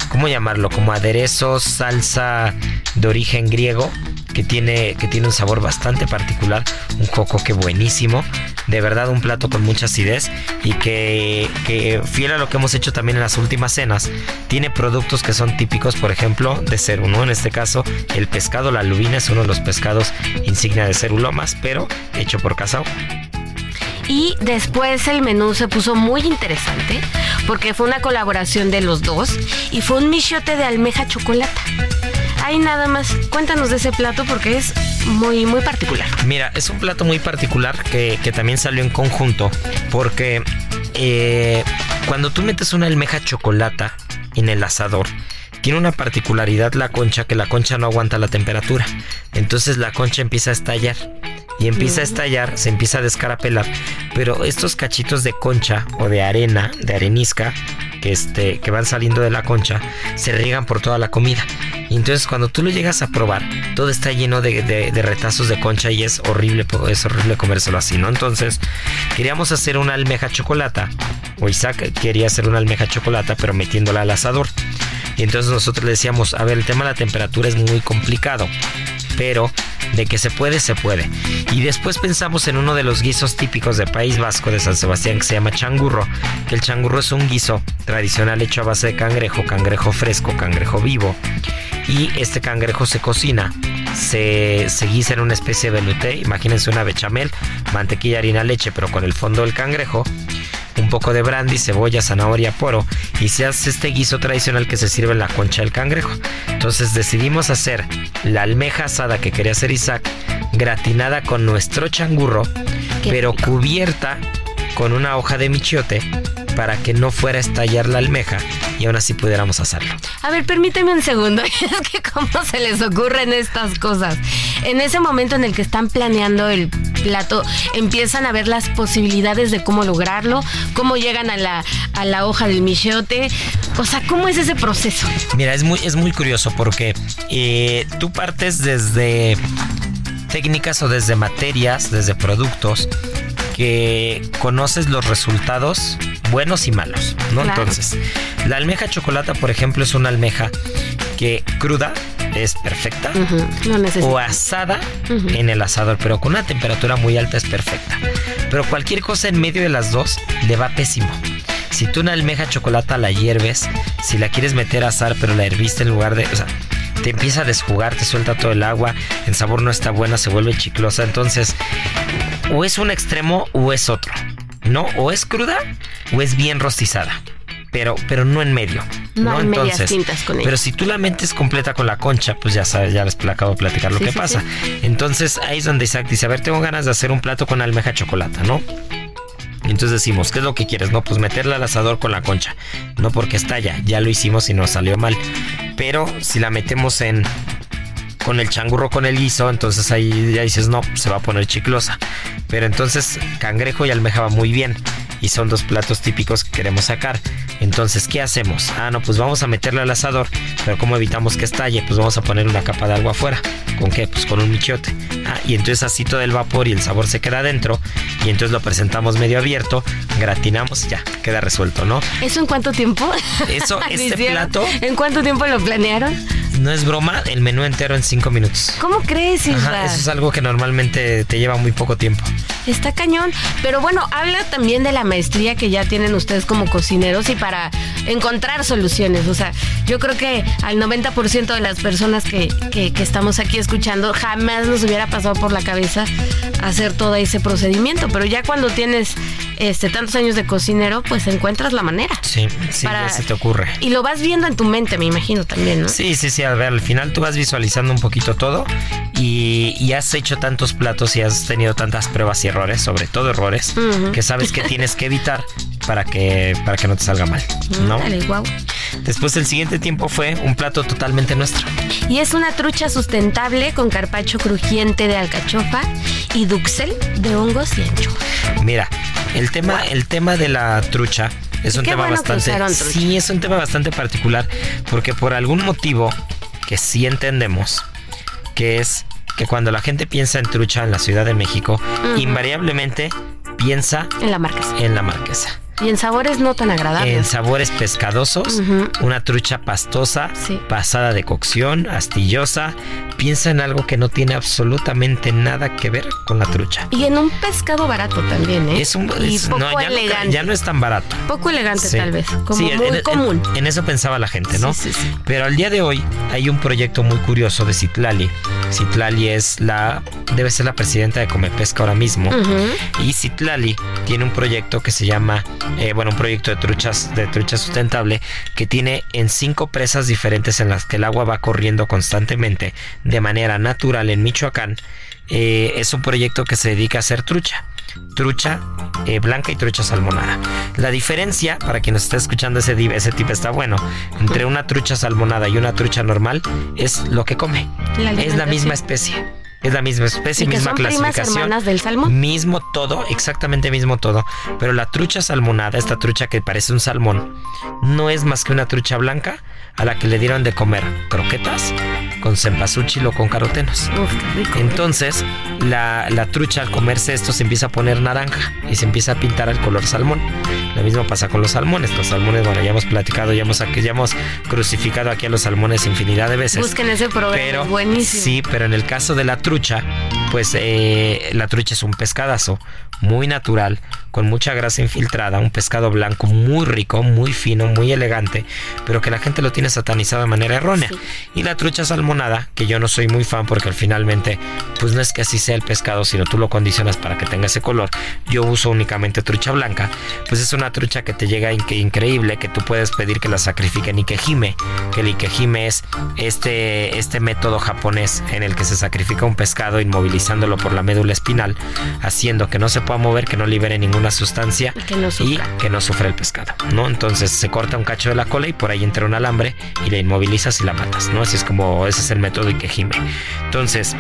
¿cómo llamarlo? Como aderezo, salsa de origen griego, que tiene, que tiene un sabor bastante particular, un que buenísimo, de verdad un plato con mucha acidez y que, que, fiel a lo que hemos hecho también en las últimas cenas, tiene productos que son típicos, por ejemplo, de Ceru, ¿no? En este caso, el pescado, la lubina es uno de los pescados insignia de Cerulomas, pero hecho por Casao. Y después el menú se puso muy interesante porque fue una colaboración de los dos y fue un michote de almeja chocolate. Ahí nada más, cuéntanos de ese plato porque es muy, muy particular. Mira, es un plato muy particular que, también salió en conjunto porque eh, cuando tú metes una almeja chocolata en el asador, tiene una particularidad la concha que la concha no aguanta la temperatura. Entonces la concha empieza a estallar y empieza a estallar, se empieza a descarapelar. Pero estos cachitos de concha o de arena, de arenisca, que, este, que van saliendo de la concha, se riegan por toda la comida. Y entonces cuando tú lo llegas a probar, todo está lleno de, retazos de concha y es horrible, es horrible comérselo así, ¿no? Entonces queríamos hacer una almeja chocolata, o Isaac quería hacer una almeja chocolata, pero metiéndola al asador. Y entonces nosotros le decíamos, a ver, el tema de la temperatura es muy complicado, pero de que se puede, se puede. Y después pensamos en uno de los guisos típicos de País Vasco de San Sebastián que se llama changurro, que el changurro es un guiso tradicional hecho a base de cangrejo, cangrejo fresco, cangrejo vivo. Y este cangrejo se cocina, se, se guisa en una especie de velouté, imagínense una bechamel, mantequilla, harina, leche, pero con el fondo del cangrejo un poco de brandy, cebolla, zanahoria, poro y se hace este guiso tradicional que se sirve en la concha del cangrejo. Entonces decidimos hacer la almeja asada que quería hacer Isaac, gratinada con nuestro changurro, pero cubierta con una hoja de michiote para que no fuera a estallar la almeja y aún así pudiéramos hacerlo. A ver, permíteme un segundo. Es que cómo se les ocurren estas cosas. En ese momento en el que están planeando el plato, empiezan a ver las posibilidades de cómo lograrlo, cómo llegan a la, a la hoja del michote. O sea, ¿cómo es ese proceso? Mira, es muy, es muy curioso porque eh, tú partes desde técnicas o desde materias, desde productos que conoces los resultados buenos y malos, ¿no? Entonces, la almeja chocolata, por ejemplo, es una almeja que cruda es perfecta o asada en el asador, pero con una temperatura muy alta es perfecta. Pero cualquier cosa en medio de las dos le va pésimo. Si tú una almeja chocolata la hierves, si la quieres meter a asar pero la herviste en lugar de, o sea, te empieza a desjugar, te suelta todo el agua, el sabor no está bueno, se vuelve chiclosa, entonces o es un extremo o es otro. ¿No? O es cruda o es bien rostizada. Pero, pero no en medio. No, Entonces, medias con ella. Pero si tú la mentes completa con la concha, pues ya sabes, ya les acabo de platicar lo que pasa. Entonces ahí es donde Isaac dice, a ver, tengo ganas de hacer un plato con almeja chocolate, ¿no? entonces decimos, ¿qué es lo que quieres? No, pues meterla al asador con la concha. No porque estalla, ya lo hicimos y nos salió mal. Pero si la metemos en con el changurro con el guiso, entonces ahí ya dices, no, se va a poner chiclosa. Pero entonces cangrejo y almeja va muy bien y son dos platos típicos que queremos sacar. Entonces, ¿qué hacemos? Ah, no, pues vamos a meterle al asador, pero ¿cómo evitamos que estalle? Pues vamos a poner una capa de agua afuera. ¿Con qué? Pues con un michiote. Ah, y entonces así todo el vapor y el sabor se queda adentro y entonces lo presentamos medio abierto, gratinamos, ya, queda resuelto, ¿no? ¿Eso en cuánto tiempo? Eso, este plato... ¿En cuánto tiempo lo planearon? No es broma, el menú entero en cinco minutos. ¿Cómo crees, Isra? eso es algo que normalmente te lleva muy poco tiempo. Está cañón. Pero bueno, habla también de la maestría que ya tienen ustedes como cocineros y para encontrar soluciones. O sea, yo creo que al 90% de las personas que, que, que estamos aquí escuchando jamás nos hubiera pasado por la cabeza hacer todo ese procedimiento. Pero ya cuando tienes este, tantos años de cocinero, pues encuentras la manera. Sí, sí, ya se te ocurre. Y lo vas viendo en tu mente, me imagino también, ¿no? Sí, sí, sí. A ver, al final tú vas visualizando un poquito todo y, y has hecho tantos platos y has tenido tantas pruebas y errores, sobre todo errores, que sabes que tienes que evitar para que, para que no te salga mal, ¿no? Dale, guau. Después el siguiente tiempo fue un plato totalmente nuestro. Y es una trucha sustentable con carpacho crujiente de alcachofa y duxel de hongos y ancho. Mira, el tema, el tema de la trucha es un Qué tema bueno bastante. Sí, es un tema bastante particular. Porque por algún motivo que sí entendemos, que es que cuando la gente piensa en trucha en la Ciudad de México, invariablemente piensa En la marquesa. en la marquesa. Y en sabores no tan En agradables. sabores pescadosos, una trucha pastosa, Sí. pasada de cocción, astillosa. Piensa en algo que no tiene absolutamente nada que ver con la trucha. Y en un pescado barato también, ¿eh? Es un y poco no, ya, no, elegante. ya no es tan barato. Poco elegante Sí. tal vez, como Sí, en- muy en, en- común. En, eso pensaba la gente, ¿no? Sí, sí, sí. Pero al día de hoy hay un proyecto muy curioso de Citlali. Citlali es la, debe ser la presidenta de Comepesca ahora mismo. Y Citlali tiene un proyecto que se llama, eh, bueno, un proyecto de truchas, de trucha sustentable que tiene en cinco presas diferentes en las que el agua va corriendo constantemente de manera natural en Michoacán. Eh, es un proyecto que se dedica a hacer trucha. Trucha eh, blanca y trucha salmonada. La diferencia, para quien nos está escuchando, ese, di- ese tip está bueno, entre una trucha salmonada y una trucha normal es lo que come. La es la misma especie. Es la misma especie, Y que misma son primas clasificación. hermanas del salmón. Mismo todo, exactamente mismo todo. Pero la trucha salmonada, esta trucha que parece un salmón, no es más que una trucha blanca a la que le dieron de comer croquetas con cempasúchil o con carotenos. Uf, qué rico. Entonces, la, la trucha al comerse esto se empieza a poner naranja y se empieza a pintar al color salmón. Lo mismo pasa con los salmones. Los salmones, bueno, ya hemos platicado, ya hemos, ya hemos crucificado aquí a los salmones infinidad de veces. Busquen ese programa, Pero, buenísimo. sí, pero en el caso de la trucha, pues eh, la trucha es un pescadazo muy natural, con mucha grasa infiltrada, un pescado blanco muy rico, muy fino, muy elegante, pero que la gente lo tiene satanizado de manera errónea. Y la trucha salmonada, que yo no soy muy fan porque finalmente, pues no es que así sea el pescado, sino tú lo condicionas para que tenga ese color. Yo uso únicamente trucha blanca, pues es una trucha que te llega inque- increíble, que tú puedes pedir que la sacrifiquen ikejime, que el ikejime es este, este método japonés en el que se sacrifica un pescado inmovilizándolo por la médula espinal, haciendo que no se pueda mover, que no libere ninguna sustancia Y que no sufra. y que no sufra el pescado, ¿no? Entonces se corta un cacho de la cola y por ahí entra un alambre y la inmovilizas y la matas, ¿no? Así es como es el método ikejime. Entonces,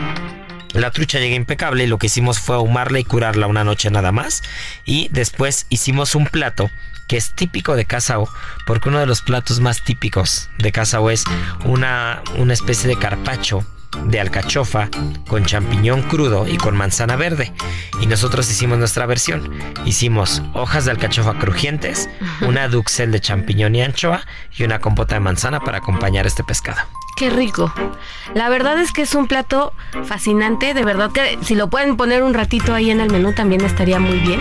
la trucha llega impecable y lo que hicimos fue ahumarla y curarla una noche nada más. Y después hicimos un plato que es típico de Casao, porque uno de los platos más típicos de Casao es una, una especie de carpacho de alcachofa con champiñón crudo y con manzana verde. Y nosotros hicimos nuestra versión. Hicimos hojas de alcachofa crujientes, una duxel de champiñón y anchoa y una compota de manzana para acompañar este pescado. Qué rico. La verdad es que es un plato fascinante. De verdad que si lo pueden poner un ratito ahí en el menú también estaría muy bien.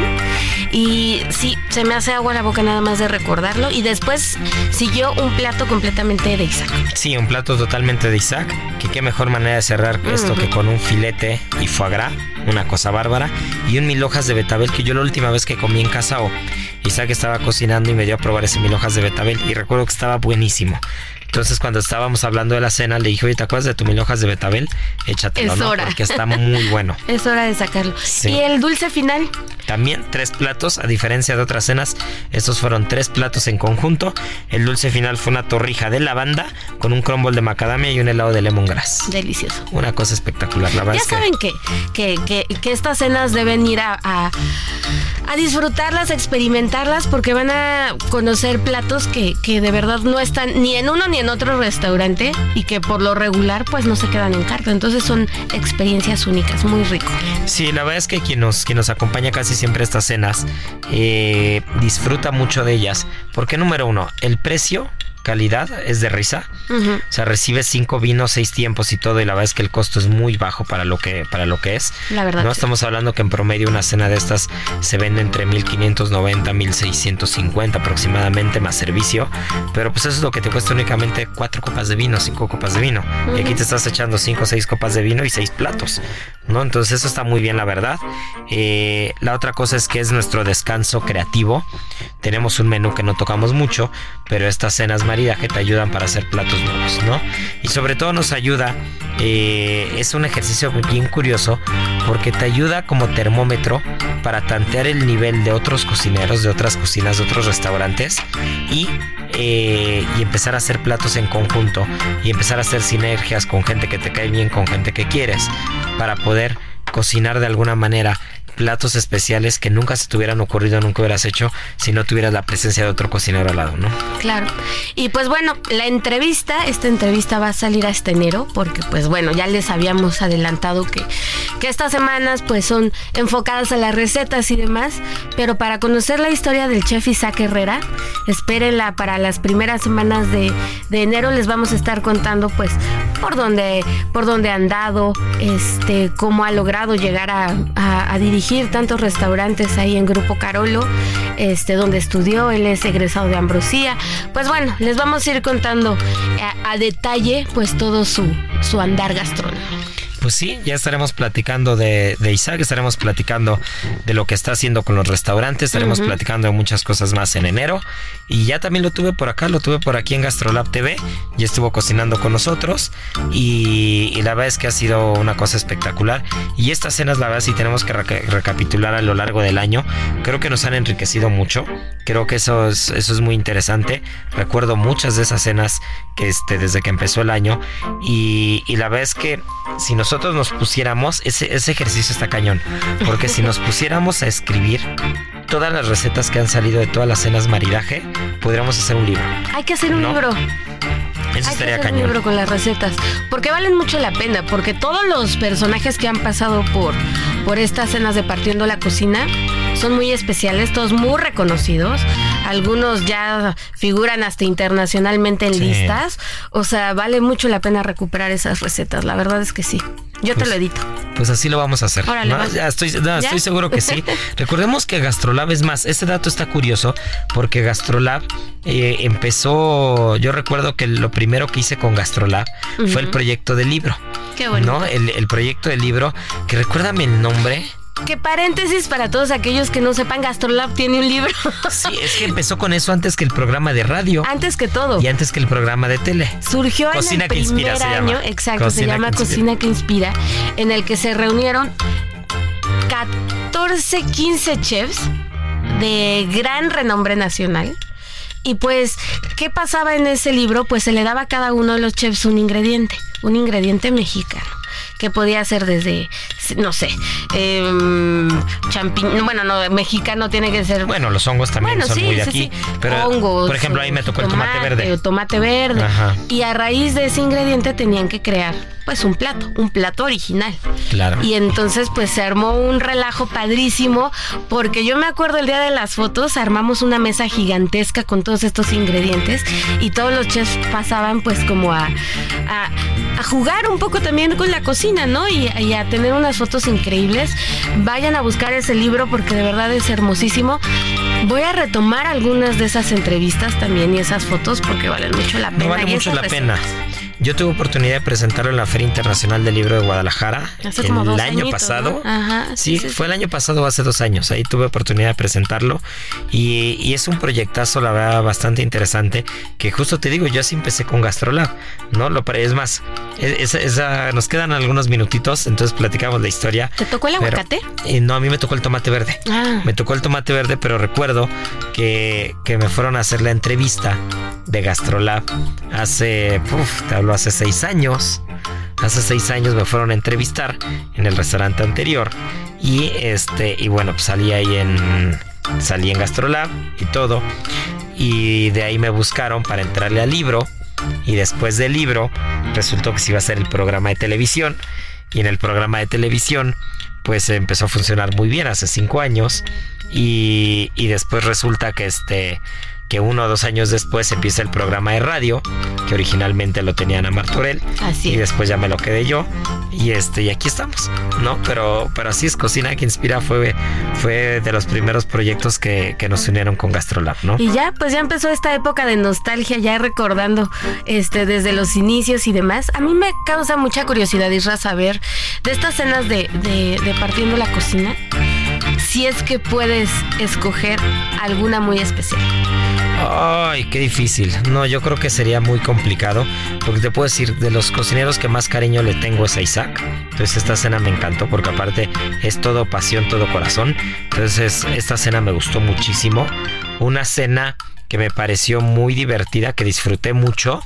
Y sí, se me hace agua la boca nada más de recordarlo. Y después siguió un plato completamente de Isaac. Sí, un plato totalmente de Isaac. Que qué mejor manera de cerrar esto que con un filete y foie gras, una cosa bárbara, y un mil hojas de betabel que yo la última vez que comí en casa o Isaac estaba cocinando y me dio a probar ese mil hojas de betabel y recuerdo que estaba buenísimo. Entonces cuando estábamos hablando de la cena le dije, oye, ¿te acuerdas de tu mil hojas de betabel? Échatelo, Es ¿no? Porque está muy bueno. Es hora de sacarlo. Sí. Y el dulce final, También tres platos, a diferencia de otras cenas, estos fueron tres platos en conjunto. El dulce final fue una torrija de lavanda con un crumble de macadamia y un helado de lemongrass. delicioso. Una cosa espectacular, la verdad Ya es saben que, que, que, que estas cenas deben ir a, a, a disfrutarlas, a experimentarlas, porque van a conocer platos que, que de verdad no están ni en uno ni en otro restaurante y que por lo regular pues no se quedan en carta. Entonces son experiencias únicas, muy rico. Sí, la verdad es que quien nos, quien nos acompaña casi siempre a estas cenas eh, disfruta mucho de ellas. Porque número uno, el precio calidad es de risa. O sea, recibes cinco vinos, seis tiempos y todo, y la verdad es que el costo es muy bajo para lo que, para lo que es. La verdad. No estamos hablando que en promedio una cena de estas se vende entre 1590, 1650 aproximadamente, más servicio. Pero pues eso es lo que te cuesta únicamente cuatro copas de vino, cinco copas de vino. Y aquí te estás echando cinco o seis copas de vino y seis platos. ¿No? Entonces eso está muy bien, la verdad. Eh, la otra cosa es que es nuestro descanso creativo. Tenemos un menú que no tocamos mucho, pero estas cenas maridaje te ayudan para hacer platos nuevos, ¿no? Y sobre todo nos ayuda, eh, es un ejercicio bien curioso, porque te ayuda como termómetro para tantear el nivel de otros cocineros, de otras cocinas, de otros restaurantes eh, y empezar a hacer platos en conjunto y empezar a hacer sinergias con gente que te cae bien, con gente que quieres, para poder cocinar de alguna manera platos especiales que nunca se te hubieran ocurrido, nunca hubieras hecho si no tuvieras la presencia de otro cocinero al lado, ¿no? Claro. Y pues bueno, la entrevista, esta entrevista va a salir hasta enero, porque pues bueno, ya les habíamos adelantado que, que estas semanas pues son enfocadas a las recetas y demás, pero para conocer la historia del chef Isaac Herrera, espérenla para las primeras semanas de, de enero, les vamos a estar contando pues por dónde, por dónde han dado, este, cómo ha logrado llegar a, a dirigir tantos restaurantes ahí en Grupo Carolo, este, donde estudió, él es egresado de Ambrosía. Pues bueno, les vamos a ir contando a, a detalle pues todo su, su andar gastronómico pues sí, ya estaremos platicando de, de, Isaac, estaremos platicando de lo que está haciendo con los restaurantes, estaremos uh -huh. platicando de muchas cosas más en enero. Y ya también lo tuve por acá, lo tuve por aquí en Gastrolab TV, ya estuvo cocinando con nosotros y, y la verdad es que ha sido una cosa espectacular. Y estas cenas, la verdad, si tenemos que reca recapitular a lo largo del año, creo que nos han enriquecido mucho, creo que eso es, eso es muy interesante. Recuerdo muchas de esas cenas que este, desde que empezó el año y, y la verdad es que si nosotros nosotros nos pusiéramos, ese, ese ejercicio está cañón, porque si nos pusiéramos a escribir todas las recetas que han salido de todas las cenas maridaje, podríamos hacer un libro. Hay que hacer un ¿no? libro. Eso Hay estaría que hacer cañón. un libro con las recetas, porque valen mucho la pena, porque todos los personajes que han pasado por, por estas cenas de Partiendo la Cocina son muy especiales, todos muy reconocidos. Algunos ya figuran hasta internacionalmente en Sí. listas. O sea, vale mucho la pena recuperar esas recetas. La verdad es que sí. Yo te Pues- lo edito. Pues así lo vamos a hacer. Órale, ¿no? va. Ya estoy, no, ¿Ya? estoy seguro que sí. Recordemos que Gastrolab es más, ese dato está curioso porque Gastrolab eh, empezó, yo recuerdo que lo primero que hice con Gastrolab fue el proyecto del libro. Qué bonito. ¿no? El, el proyecto del libro, que recuérdame el nombre. Que paréntesis para todos aquellos que no sepan, Gastrolab tiene un libro. Sí, es que empezó con eso antes que el programa de radio Antes que todo. y antes que el programa de tele. Surgió Cocina en que el primer Inspira se año, llama. exacto, se llama que. Cocina que Inspira, en el que se reunieron 14, 15 chefs de gran renombre nacional. Y pues, ¿qué pasaba en ese libro? Pues se le daba a cada uno de los chefs un ingrediente, un ingrediente mexicano, que podía ser desde, no sé, eh, champiñón, bueno, no, mexicano tiene que ser Bueno, los hongos también bueno, son sí, muy de sí, aquí. sí. Pero, Hongos, por ejemplo, ahí me tocó el tomate verde. o Tomate verde. Ajá. Y a raíz de ese ingrediente tenían que crear, pues, un plato, un plato original. Claro. Y entonces, pues, se armó un relajo padrísimo, porque yo me acuerdo el día de las fotos, armamos una mesa gigantesca con todos estos ingredientes y todos los chefs pasaban, pues, como a, a, a jugar un poco también con la cocina, ¿no? Y, y a tener unas fotos increíbles. Vayan a buscar ese libro porque de verdad es hermosísimo. Voy a retomar algunas de esas entrevistas también y esas fotos porque valen mucho la pena. No vale Y mucho la pena. Yo tuve oportunidad de presentarlo en la Feria Internacional del Libro de Guadalajara Hace el año añitos, pasado. ¿no? Ajá, sí, sí, sí, fue el año pasado hace dos años. Ahí tuve oportunidad de presentarlo y, y es un proyectazo, la verdad, bastante interesante. Que justo te digo, yo así empecé con Gastrolab, ¿no? Lo es más, e- esa, esa- nos quedan algunos minutitos, entonces platicamos la historia. ¿Te tocó el pero- aguacate? eh, no, a mí me tocó el tomate verde. Ah. Me tocó el tomate verde, pero recuerdo que, que me fueron a hacer la entrevista de Gastrolab hace, uf, te hablo hace seis años. Hace seis años me fueron a entrevistar en el restaurante anterior. Y este y bueno pues salí ahí en salí en Gastrolab y todo. Y de ahí me buscaron para entrarle al libro. Y después del libro resultó que se iba a hacer el programa de televisión. Y en el programa de televisión pues empezó a funcionar muy bien hace cinco años. Y, y después resulta que este que uno o dos años después empieza el programa de radio, que originalmente lo tenía Ana Martorell. Así Y es. después ya me lo quedé yo. Y este, y aquí estamos, ¿no? Pero, pero así es, Cocina que Inspira fue, fue de los primeros proyectos que, que nos unieron con Gastrolab, ¿no? Y ya, pues ya empezó esta época de nostalgia, ya recordando este desde los inicios y demás. A mí me causa mucha curiosidad, Isra, saber de estas cenas de, de, de partiendo la cocina, si es que puedes escoger alguna muy especial. Ay, qué difícil. No, yo creo que sería muy complicado. Porque te puedo decir, de los cocineros que más cariño le tengo es a Isaac. Entonces esta cena me encantó porque aparte es todo pasión, todo corazón. Entonces esta cena me gustó muchísimo. Una cena que me pareció muy divertida, que disfruté mucho,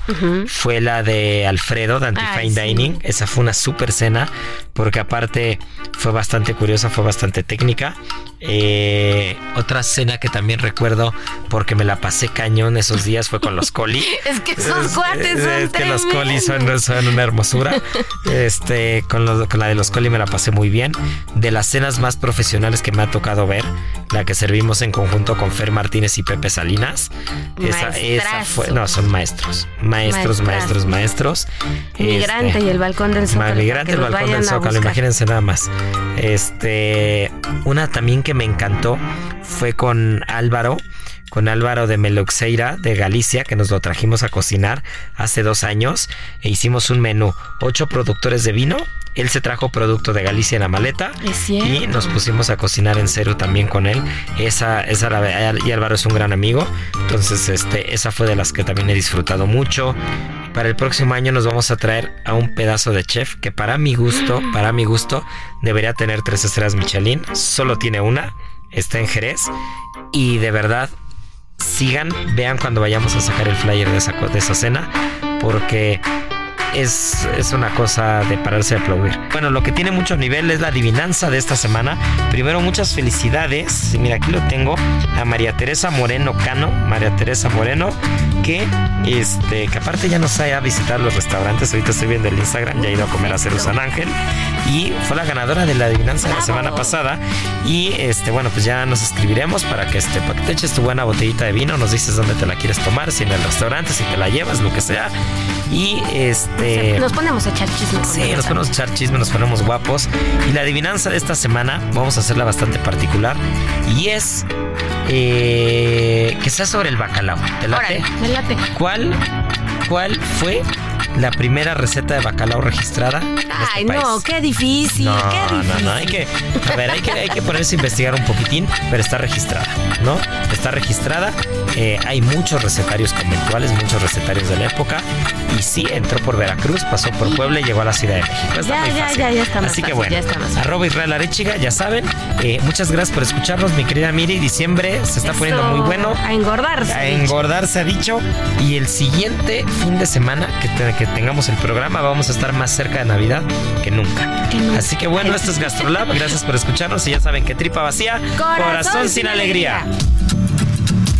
fue la de Alfredo de Antifine sí. Dining. Esa fue una super cena porque aparte fue bastante curiosa, fue bastante técnica. Eh, otra cena que también recuerdo porque me la pasé cañón esos días fue con los Coli. Es que esos cuates son Es que los Coli son, una hermosura. Este, con, los- con la de los Coli me la pasé muy bien. De las cenas más profesionales que me ha tocado ver, la que servimos en conjunto con Fer Martínez y Pepe Salinas. Esa, esa fue, no, son maestros. Maestros, maestros, maestros. Migrante Este, y el balcón del Zócalo. Migrante, el balcón del Zócalo, imagínense nada más. Este, una también que me encantó fue con Álvaro, con Álvaro de Meluxeira de Galicia, que nos lo trajimos a cocinar hace dos años e hicimos un menú, ocho productores de vino. Él se trajo producto de Galicia en la maleta y nos pusimos a cocinar en serio también con él. Esa, esa la- y Álvaro es un gran amigo, entonces este, esa fue de las que también he disfrutado mucho. Para el próximo año nos vamos a traer a un pedazo de chef que para mi gusto, para mi gusto, debería tener tres estrellas Michelin. Solo tiene una, está en Jerez y de verdad sigan, vean cuando vayamos a sacar el flyer de esa, de esa cena, porque es, es una cosa de pararse a aplaudir. Bueno, lo que tiene mucho nivel es la adivinanza de esta semana. Primero, muchas felicidades. Mira, aquí lo tengo a María Teresa Moreno Cano. María Teresa Moreno, que este, que aparte ya nos ha a visitar los restaurantes. Ahorita estoy viendo el Instagram, ya ha ido a comer a Cero San Ángel. Y fue la ganadora de la adivinanza de la semana pasada. Y este, bueno, pues ya nos escribiremos para que este, para que te eches tu buena botellita de vino. Nos dices dónde te la quieres tomar, si en el restaurante, si te la llevas, lo que sea. Y este. Nos ponemos a echar chisme. Sí, nos ponemos a echar chisme, nos ponemos guapos. Y la adivinanza de esta semana vamos a hacerla bastante particular. Y es eh, que sea sobre el bacalao. ¿Te late? Órale, me late. ¿Cuál, ¿Cuál fue la primera receta de bacalao registrada? en este Ay, país? no, qué difícil, No, qué no, difícil. no, hay que, a ver, hay que, hay que ponerse a investigar un poquitín, pero está registrada, ¿no? Está registrada, eh, hay muchos recetarios conventuales, muchos recetarios de la época, y sí, entró por Veracruz, pasó por Puebla y llegó a la Ciudad de México. Está Ya, muy ya, fácil. ya, ya está más Así que bueno, ya está más fácil. arroba Israel Arechiga, ya saben, eh, muchas gracias por escucharnos, mi querida Miri, diciembre se está poniendo muy bueno. A engordarse. A engordar se ha dicho. Y el siguiente fin de semana que, te- que tengamos el programa, vamos a estar más cerca de Navidad que nunca. Que nunca. Así que bueno, esto es Gastrolab. Gracias por escucharnos. Y ya saben que tripa vacía, corazón, sin alegría.